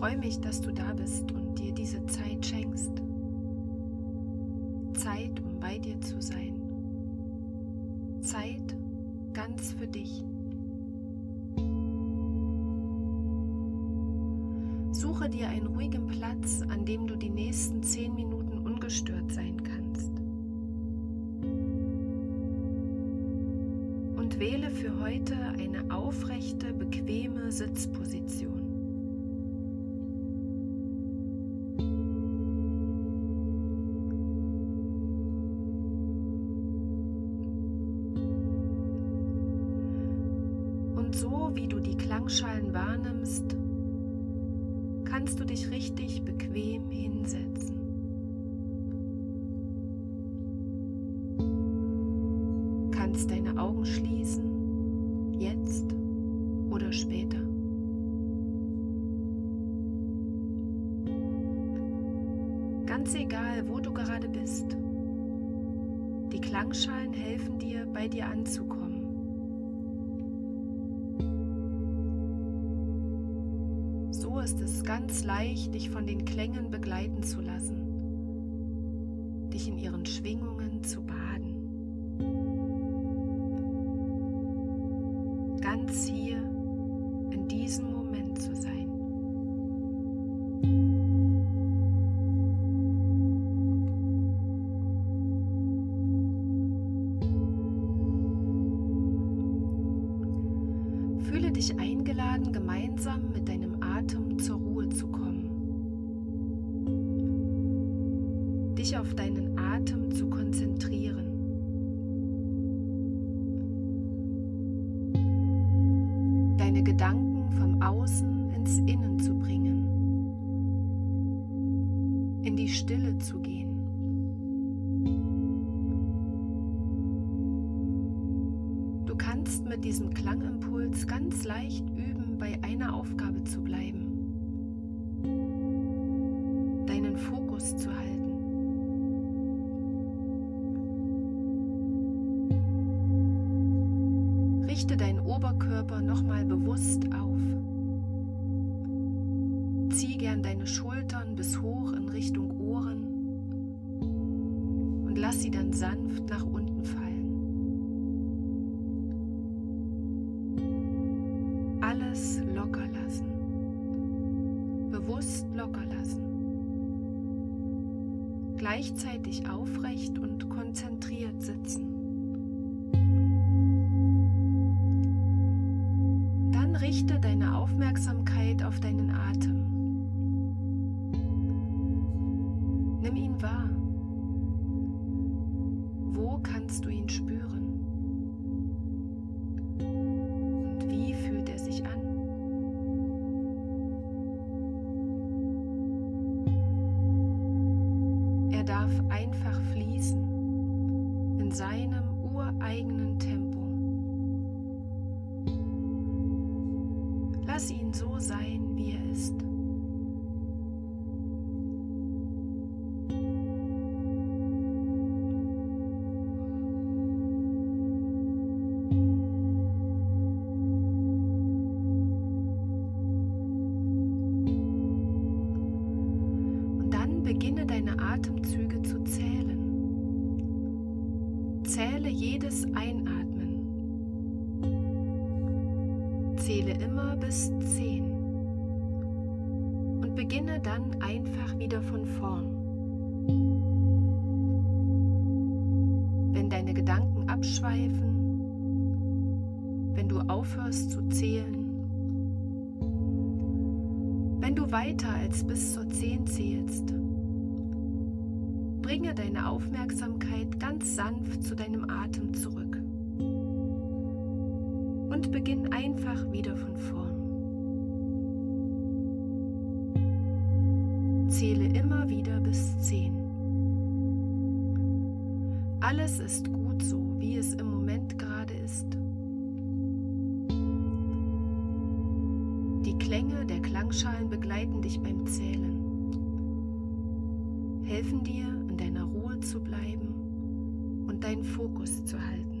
Freue mich, dass du da bist und dir diese Zeit schenkst. Zeit, um bei dir zu sein. Zeit ganz für dich. Suche dir einen ruhigen Platz, an dem du die nächsten zehn Minuten ungestört sein kannst. Und wähle für heute eine aufrechte, bequeme Sitzposition. So wie du die Klangschalen wahrnimmst, kannst du dich richtig bequem hinsetzen. Kannst deine Augen schließen, jetzt oder später. Ganz egal, wo du gerade bist. Die Klangschalen helfen dir, bei dir anzukommen. Ganz leicht, dich von den Klängen begleiten zu lassen, dich in ihren Schwingungen zu baden. Ganz hier in diesem Moment zu sein. Fühle dich eingeladen, gemeinsam mit deinem Dich auf deinen Atem zu konzentrieren. Deine Gedanken vom Außen ins Innen zu bringen. In die Stille zu gehen. Du kannst mit diesem Klangimpuls ganz leicht üben, bei Oberkörper nochmal bewusst auf. Zieh gern deine Schultern bis hoch in Richtung Ohren und lass sie dann sanft nach unten fallen. alles locker lassen. Bewusst locker lassen. Gleichzeitig aufrecht und konzentriert sitzen. Richte deine Aufmerksamkeit auf deinen Atem. Zähle immer bis zehn. Und beginne dann einfach wieder von vorn. Wenn deine Gedanken abschweifen, wenn du aufhörst zu zählen, wenn du weiter als bis zur 10 zählst, Bringe deine Aufmerksamkeit ganz sanft zu deinem Atem zurück und beginn einfach wieder von vorn. Zähle immer wieder bis 10. Alles ist gut so, wie es im Moment gerade ist. Die Klänge der Klangschalen begleiten dich beim Zählen, helfen dir, deiner Ruhe zu bleiben und deinen Fokus zu halten.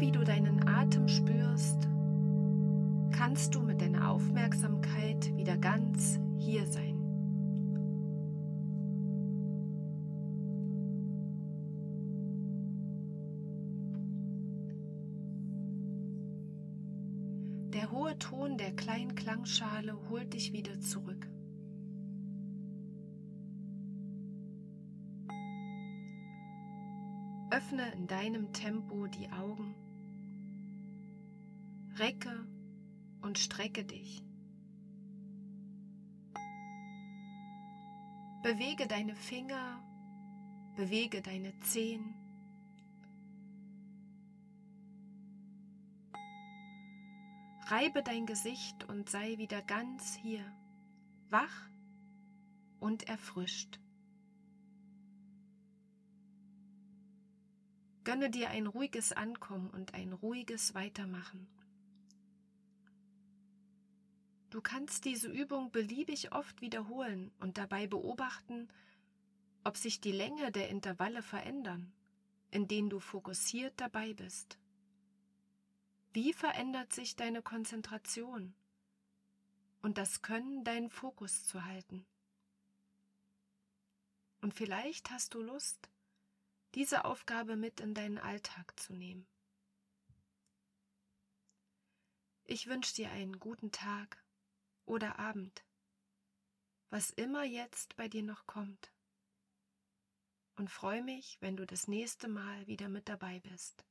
Wie du deinen Atem spürst, kannst du mit deiner Aufmerksamkeit wieder ganz hier sein. Der hohe Ton der kleinen Klangschale holt dich wieder zurück. Öffne in deinem Tempo die Augen Recke und strecke dich. Bewege deine Finger, bewege deine Zehen. Reibe dein Gesicht und sei wieder ganz hier, wach und erfrischt. Gönne dir ein ruhiges Ankommen und ein ruhiges Weitermachen. Du kannst diese Übung beliebig oft wiederholen und dabei beobachten, ob sich die Länge der Intervalle verändern, in denen du fokussiert dabei bist. Wie verändert sich deine Konzentration und das Können, deinen Fokus zu halten? Und vielleicht hast du Lust, diese Aufgabe mit in deinen Alltag zu nehmen. Ich wünsche dir einen guten Tag oder Abend, was immer jetzt bei dir noch kommt. Und freue mich, wenn du das nächste Mal wieder mit dabei bist.